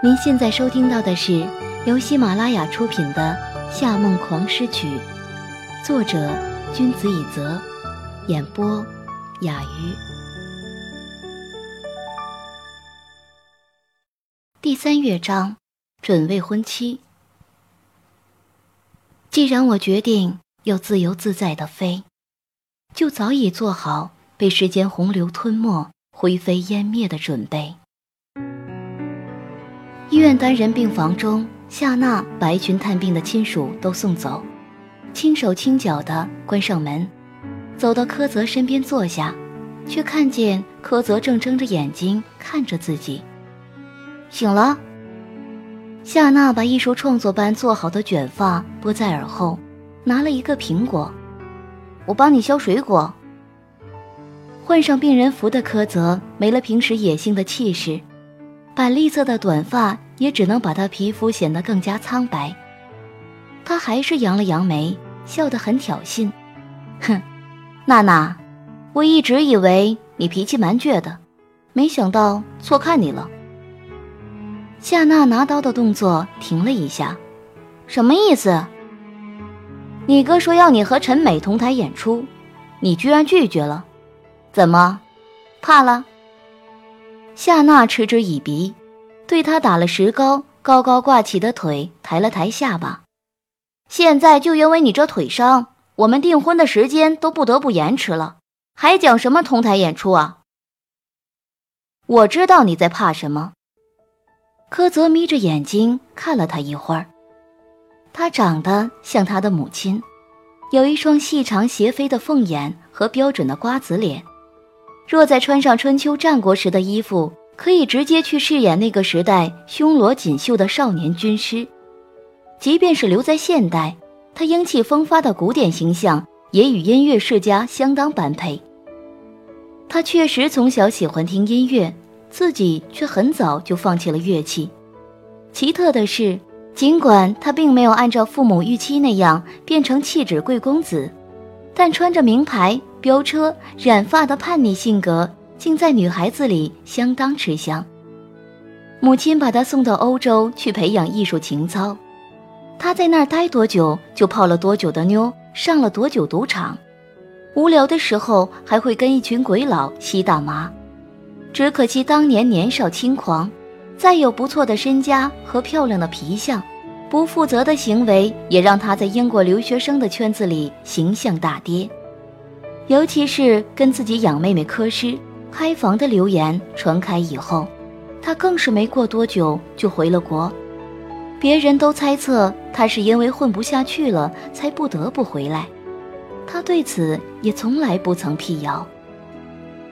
您现在收听到的是由喜马拉雅出品的《夏梦狂诗曲》，作者君子以泽，演播雅鱼。第三乐章，准未婚妻。既然我决定要自由自在的飞，就早已做好被时间洪流吞没、灰飞烟灭的准备。医院单人病房中，夏娜把一群探病的亲属都送走，轻手轻脚地关上门，走到柯泽身边坐下，却看见柯泽正睁着眼睛看着自己。醒了。夏娜把艺术创作般做好的卷发拨在耳后，拿了一个苹果，我帮你削水果。换上病人服的柯泽没了平时野性的气势。板栗色的短发也只能把她皮肤显得更加苍白。她还是扬了扬眉，笑得很挑衅：“哼，娜娜，我一直以为你脾气蛮倔的，没想到错看你了。”夏娜拿刀的动作停了一下：“什么意思？你哥说要你和陈美同台演出，你居然拒绝了？怎么，怕了？”夏娜嗤之以鼻，对他打了石膏，高高挂起的腿抬了抬下巴。现在就因为你这腿伤，我们订婚的时间都不得不延迟了，还讲什么同台演出啊？我知道你在怕什么。柯泽眯着眼睛看了他一会儿，他长得像他的母亲，有一双细长斜飞的凤眼和标准的瓜子脸。若再穿上春秋战国时的衣服，可以直接去饰演那个时代胸罗锦绣的少年军师。即便是留在现代，他英气风发的古典形象也与音乐世家相当般配。他确实从小喜欢听音乐，自己却很早就放弃了乐器。奇特的是，尽管他并没有按照父母预期那样变成气质贵公子，但穿着名牌。飙车、染发的叛逆性格，竟在女孩子里相当吃香。母亲把他送到欧洲去培养艺术情操，他在那儿待多久，就泡了多久的妞，上了多久赌场。无聊的时候，还会跟一群鬼佬吸大麻。只可惜当年年少轻狂，再有不错的身家和漂亮的皮相，不负责的行为也让他在英国留学生的圈子里形象大跌。尤其是跟自己养妹妹科诗、开房的流言传开以后，他更是没过多久就回了国。别人都猜测他是因为混不下去了才不得不回来，他对此也从来不曾辟谣。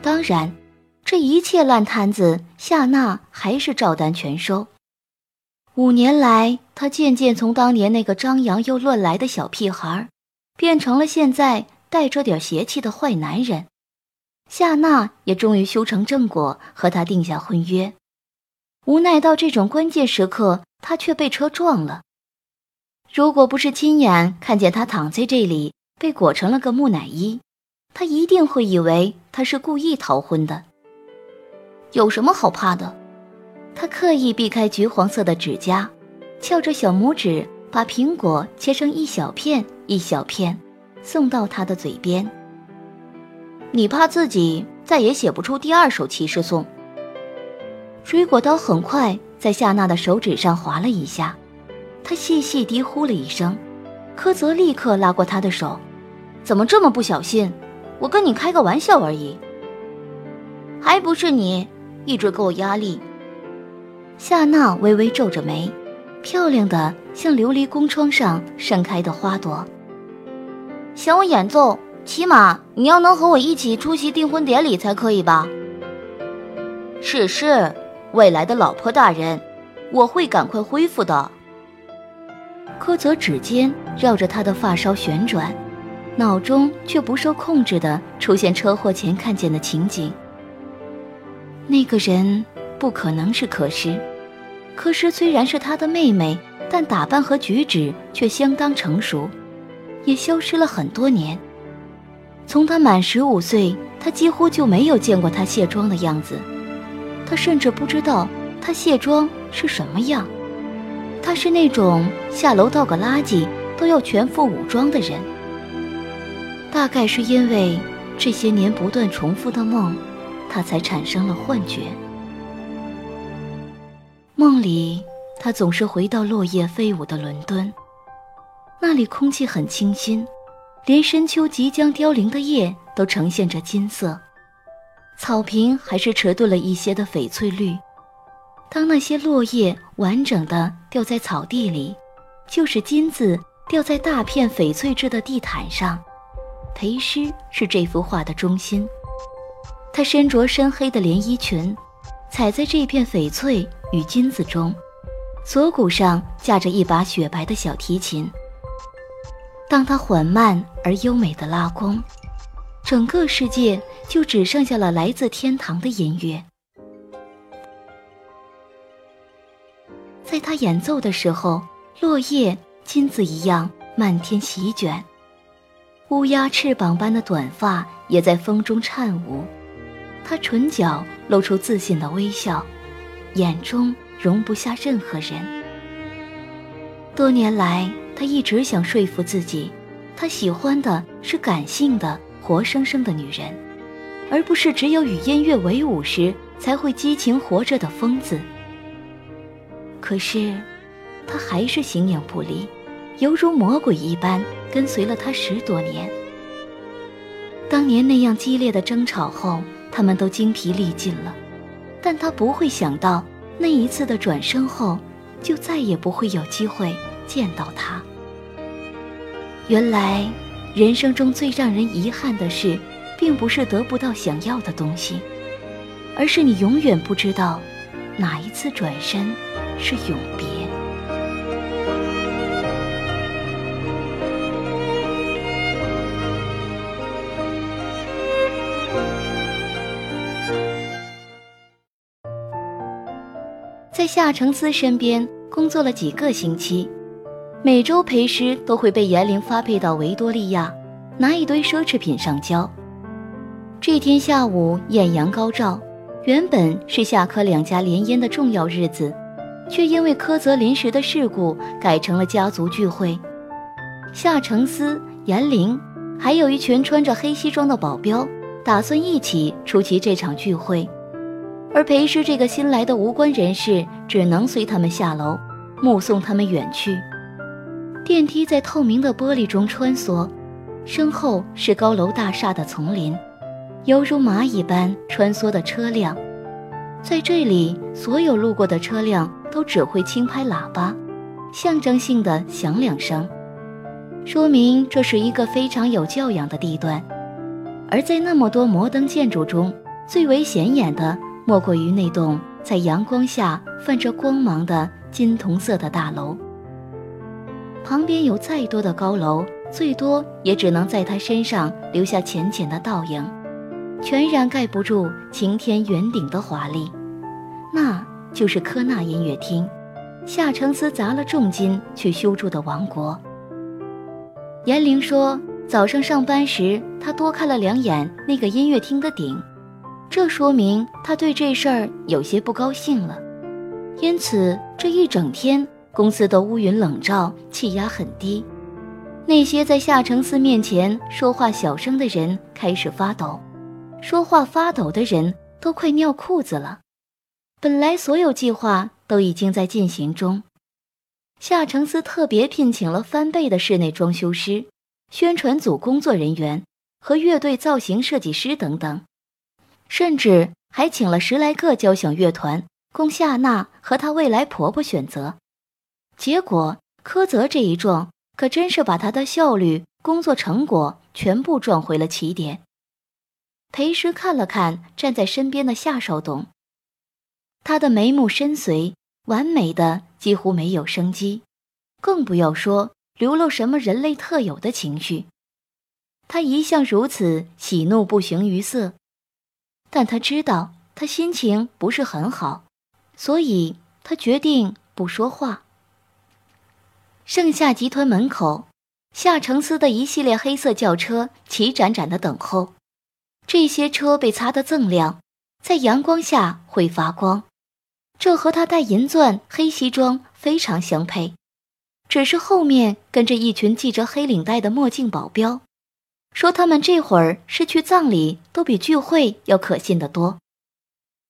当然，这一切烂摊子，夏娜还是照单全收。五年来，他渐渐从当年那个张扬又乱来的小屁孩，变成了现在。带着点邪气的坏男人，夏娜也终于修成正果，和他定下婚约。无奈到这种关键时刻，他却被车撞了。如果不是亲眼看见他躺在这里，被裹成了个木乃伊，他一定会以为他是故意逃婚的。有什么好怕的？他刻意避开橘黄色的指甲，翘着小拇指，把苹果切成一小片一小片。送到他的嘴边。你怕自己再也写不出第二首骑士颂？水果刀很快在夏娜的手指上划了一下，她细细低呼了一声。柯泽立刻拉过她的手：“怎么这么不小心？我跟你开个玩笑而已。还不是你一直给我压力。”夏娜微微皱着眉，漂亮的像琉璃宫窗上盛开的花朵。想我演奏，起码你要能和我一起出席订婚典礼才可以吧？是是，未来的老婆大人，我会赶快恢复的。柯泽指尖绕着他的发梢旋转，脑中却不受控制的出现车祸前看见的情景。那个人不可能是柯诗，柯诗虽然是他的妹妹，但打扮和举止却相当成熟。也消失了很多年。从他满十五岁，他几乎就没有见过他卸妆的样子。他甚至不知道他卸妆是什么样。他是那种下楼倒个垃圾都要全副武装的人。大概是因为这些年不断重复的梦，他才产生了幻觉。梦里，他总是回到落叶飞舞的伦敦，那里空气很清新，连深秋即将凋零的叶都呈现着金色，草坪还是迟钝了一些的翡翠绿。当那些落叶完整的掉在草地里，就是金子掉在大片翡翠质的地毯上。裴诗是这幅画的中心，她身着深黑的连衣裙，踩在这片翡翠与金子中，锁骨上架着一把雪白的小提琴。当他缓慢而优美的拉弓，整个世界就只剩下了来自天堂的音乐。在他演奏的时候，落叶金子一样漫天席卷，乌鸦翅膀般的短发也在风中颤舞。他唇角露出自信的微笑，眼中容不下任何人。多年来，他一直想说服自己，他喜欢的是感性的、活生生的女人，而不是只有与音乐为伍时才会激情活着的疯子。可是，他还是形影不离，犹如魔鬼一般跟随了他十多年。当年那样激烈的争吵后，他们都精疲力尽了，但他不会想到那一次的转身后，就再也不会有机会见到他。原来，人生中最让人遗憾的事，并不是得不到想要的东西，而是你永远不知道，哪一次转身。是永别。在夏承思身边工作了几个星期，每周陪师都会被严玲发配到维多利亚，拿一堆奢侈品上交。这天下午艳阳高照，原本是夏科两家联姻的重要日子。却因为柯泽临时的事故改成了家族聚会，夏承思、严玲，还有一群穿着黑西装的保镖，打算一起出席这场聚会。而裴师这个新来的无关人士只能随他们下楼，目送他们远去。电梯在透明的玻璃中穿梭，身后是高楼大厦的丛林，犹如蚂蚁般穿梭的车辆。在这里，所有路过的车辆。都只会轻拍喇叭，象征性的响两声，说明这是一个非常有教养的地段。而在那么多摩登建筑中，最为显眼的莫过于那栋在阳光下泛着光芒的金铜色的大楼。旁边有再多的高楼，最多也只能在它身上留下浅浅的倒影，全然盖不住晴天圆顶的华丽。那。就是科纳音乐厅，夏承思砸了重金去修筑的王国。严玲说，早上上班时，他多看了两眼那个音乐厅的顶，这说明他对这事儿有些不高兴了。因此，这一整天公司的乌云冷罩，气压很低。那些在夏承思面前说话小声的人开始发抖，说话发抖的人都快尿裤子了。本来所有计划都已经在进行中，夏承思特别聘请了翻倍的室内装修师、宣传组工作人员和乐队造型设计师等等，甚至还请了十来个交响乐团供夏娜和她未来婆婆选择。结果柯泽这一撞，可真是把他的效率、工作成果全部撞回了起点。裴师看了看站在身边的夏少董。他的眉目深邃，完美的几乎没有生机，更不要说流露什么人类特有的情绪。他一向如此喜怒不形于色，但他知道他心情不是很好，所以他决定不说话。盛夏集团门口，夏承思的一系列黑色轿车齐展展的等候，这些车被擦得锃亮，在阳光下会发光。这和他戴银钻、黑西装非常相配。只是后面跟着一群系着黑领带的墨镜保镖，说他们这会儿是去葬礼，都比聚会要可信得多。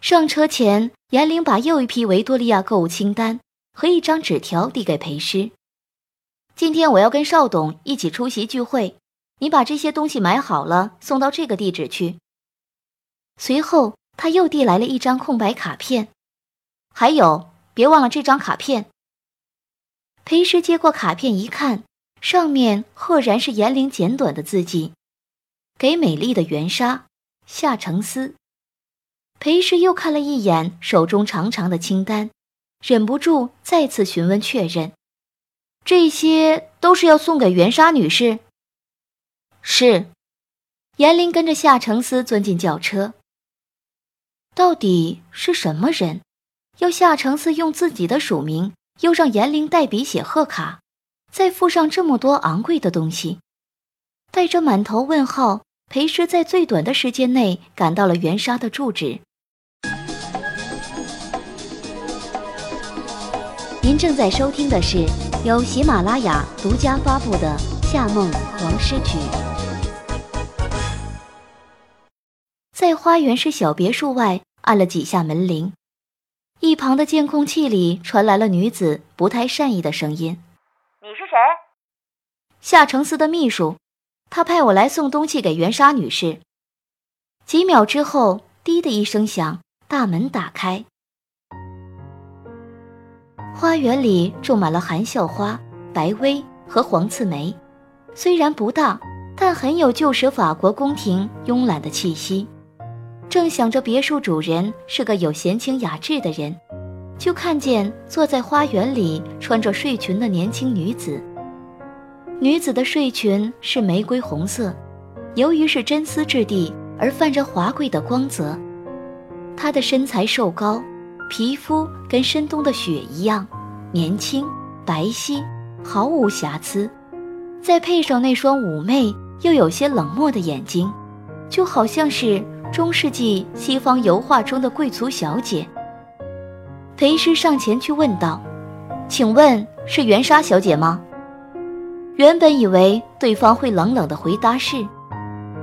上车前，严玲把又一批维多利亚购物清单和一张纸条递给裴师。今天我要跟邵董一起出席聚会，你把这些东西买好了，送到这个地址去。随后，他又递来了一张空白卡片，还有，别忘了这张卡片。裴师接过卡片一看，上面赫然是严玲简短的字迹：“给美丽的袁莎，夏承思。”裴师又看了一眼手中长长的清单，忍不住再次询问确认：“这些都是要送给袁莎女士？”是。严玲跟着夏承思钻进轿车。到底是什么人，要夏承思用自己的署名？又让严玲代笔写贺卡，再附上这么多昂贵的东西，带着满头问号，裴师在最短的时间内赶到了袁莎的住址。您正在收听的是由喜马拉雅独家发布的《夏梦黄诗曲》。在花园式小别墅外按了几下门铃。一旁的监控器里传来了女子不太善意的声音：“你是谁？”夏承思的秘书，他派我来送东西给袁莎女士。几秒之后，滴的一声响，大门打开。花园里种满了含笑花、白薇和黄刺梅，虽然不大，但很有旧时法国宫廷慵懒的气息。正想着别墅主人是个有闲情雅致的人，就看见坐在花园里穿着睡裙的年轻女子。女子的睡裙是玫瑰红色，由于是真丝质地而泛着华贵的光泽。她的身材瘦高，皮肤跟深冬的雪一样年轻白皙，毫无瑕疵。再配上那双妩媚又有些冷漠的眼睛，就好像是。中世纪西方油画中的贵族小姐，裴师上前去问道：“请问是袁莎小姐吗？”原本以为对方会冷冷的回答是，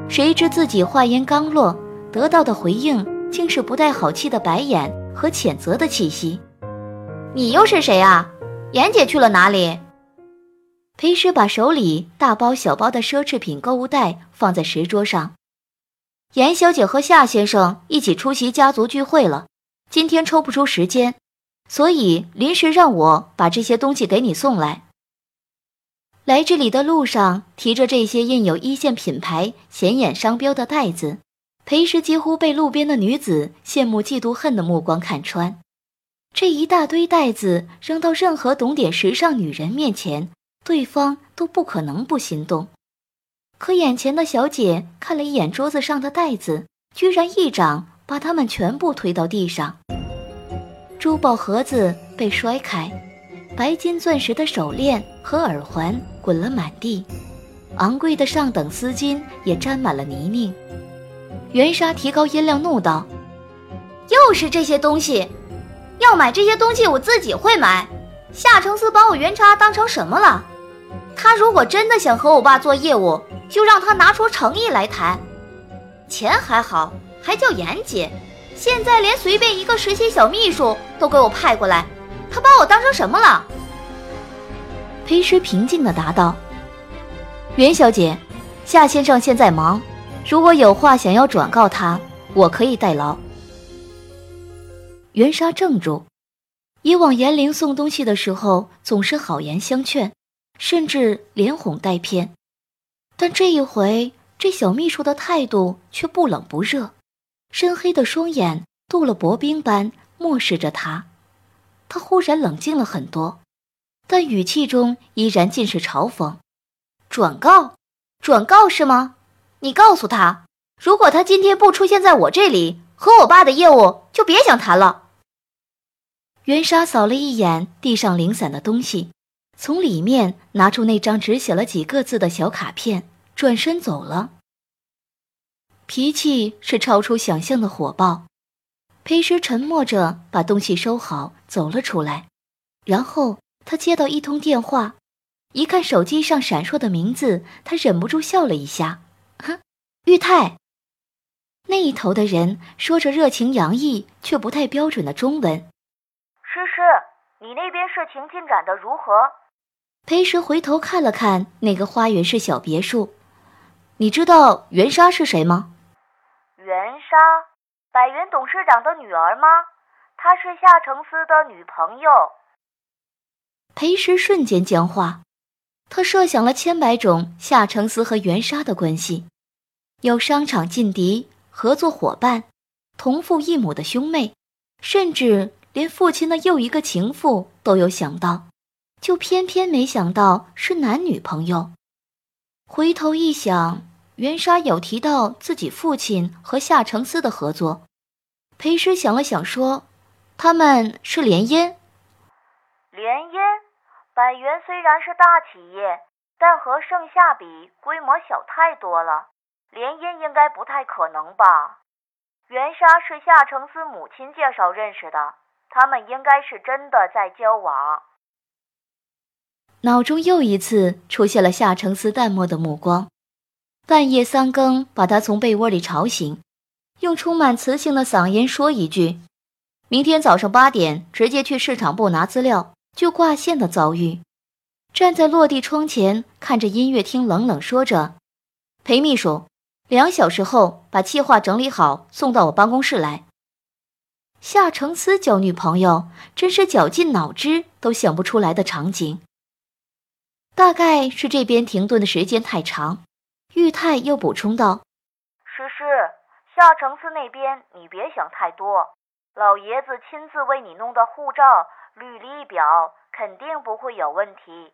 谁知自己话音刚落，得到的回应竟是不带好气的白眼和谴责的气息。“你又是谁啊？严姐去了哪里？”裴师把手里大包小包的奢侈品购物袋放在石桌上。严小姐和夏先生一起出席家族聚会了，今天抽不出时间，所以临时让我把这些东西给你送来。来这里的路上提着这些印有一线品牌显眼商标的袋子，裴时几乎被路边的女子羡慕嫉妒恨的目光看穿。这一大堆袋子扔到任何懂点时尚女人面前，对方都不可能不心动。可眼前的小姐看了一眼桌子上的袋子，居然一掌把它们全部推到地上。珠宝盒子被摔开，白金钻石的手链和耳环滚了满地，昂贵的上等丝巾也沾满了泥泞。袁莎提高音量怒道：“又是这些东西！要买这些东西，我自己会买。夏承思把我袁莎当成什么了？他如果真的想和我爸做业务。”就让他拿出诚意来谈，钱还好，还叫严姐，现在连随便一个实习小秘书都给我派过来，他把我当成什么了？裴师平静地答道：“袁小姐，夏先生现在忙，如果有话想要转告他，我可以代劳。”袁莎怔住，以往严玲送东西的时候总是好言相劝，甚至连哄带骗。但这一回，这小秘书的态度却不冷不热，深黑的双眼镀了薄冰般漠视着他。他忽然冷静了很多，但语气中依然尽是嘲讽：“转告，转告是吗？你告诉他，如果他今天不出现在我这里，和我爸的业务就别想谈了。”袁莎扫了一眼地上零散的东西。从里面拿出那张只写了几个字的小卡片，转身走了。脾气是超出想象的火爆。裴时沉默着把东西收好，走了出来。然后他接到一通电话，一看手机上闪烁的名字，他忍不住笑了一下。哼，玉泰。那一头的人说着热情洋溢却不太标准的中文。诗诗，你那边事情进展的如何？裴石回头看了看那个花园式小别墅，你知道袁莎是谁吗？袁莎，百元董事长的女儿吗？她是夏承思的女朋友。裴石瞬间僵化，他设想了千百种夏承思和袁莎的关系，有商场劲敌。合作伙伴，同父异母的兄妹，甚至连父亲的又一个情妇都有想到，就偏偏没想到是男女朋友。回头一想，袁莎有提到自己父亲和夏承思的合作，裴师想了想说：“他们是联姻。”联姻，百元虽然是大企业，但和盛夏比，规模小太多了。联姻应该不太可能吧？袁莎是夏承思母亲介绍认识的，他们应该是真的在交往。脑中又一次出现了夏承思淡漠的目光，半夜三更把他从被窝里吵醒，用充满磁性的嗓音说一句：“明天早上八点直接去市场部拿资料，就挂线的遭遇。”站在落地窗前看着音乐厅，冷冷说着：“裴秘书。”两小时后把计划整理好，送到我办公室来。夏承思交女朋友，真是绞尽脑汁都想不出来的场景。大概是这边停顿的时间太长，玉泰又补充道：“诗诗，夏承思那边你别想太多，老爷子亲自为你弄的护照、履历表肯定不会有问题。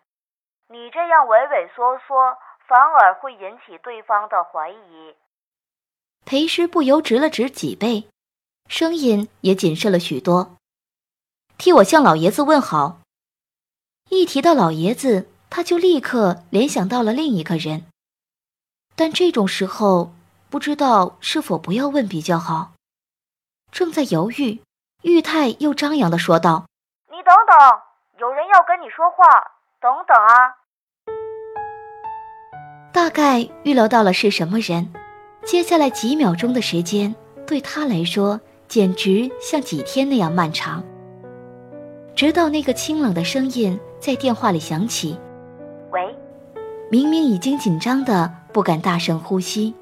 你这样畏畏缩缩。”反而会引起对方的怀疑。裴师不由直了直脊背，声音也谨慎了许多。替我向老爷子问好。一提到老爷子，他就立刻联想到了另一个人。但这种时候，不知道是否不要问比较好。正在犹豫，玉泰又张扬的说道：“等等，有人要跟你说话，等等啊。”大概预料到了是什么人，接下来几秒钟的时间对他来说简直像几天那样漫长。直到那个清冷的声音在电话里响起：“喂。”明明已经紧张的不敢大声呼吸，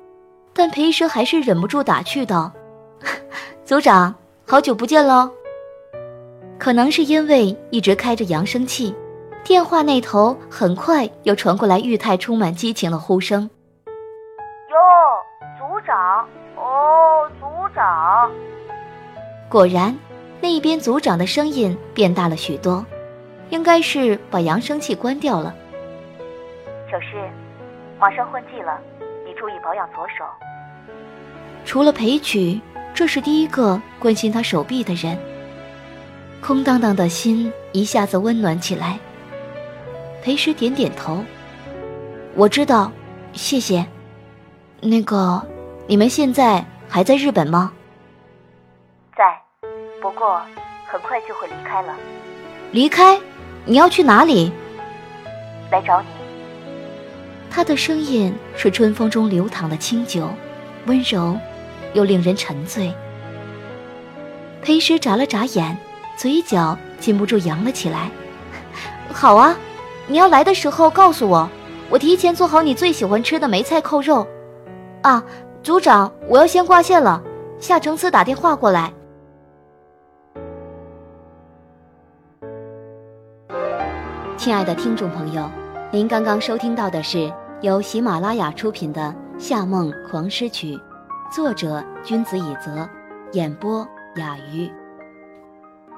但裴蛇还是忍不住打趣道：“ 组长，好久不见喽。”可能是因为一直开着扬声器。电话那头很快又传过来玉泰充满激情的呼声：“哟，组长，哦，组长。”果然，那一边组长的声音变大了许多，应该是把扬声器关掉了。小诗，马上换季了，你注意保养左手。除了裴曲，这是第一个关心他手臂的人。空荡荡的心一下子温暖起来。裴石点点头，我知道，谢谢。那个，你们现在还在日本吗？在，不过很快就会离开了。离开？你要去哪里？来找你。他的声音是春风中流淌的清酒，温柔又令人沉醉。裴石眨了眨眼，嘴角禁不住扬了起来。好啊。你要来的时候告诉我，我提前做好你最喜欢吃的梅菜扣肉。啊，组长，我要先挂线了。夏承思打电话过来。亲爱的听众朋友，您刚刚收听到的是由喜马拉雅出品的《夏梦狂诗曲》，作者君子以泽，演播雅鱼。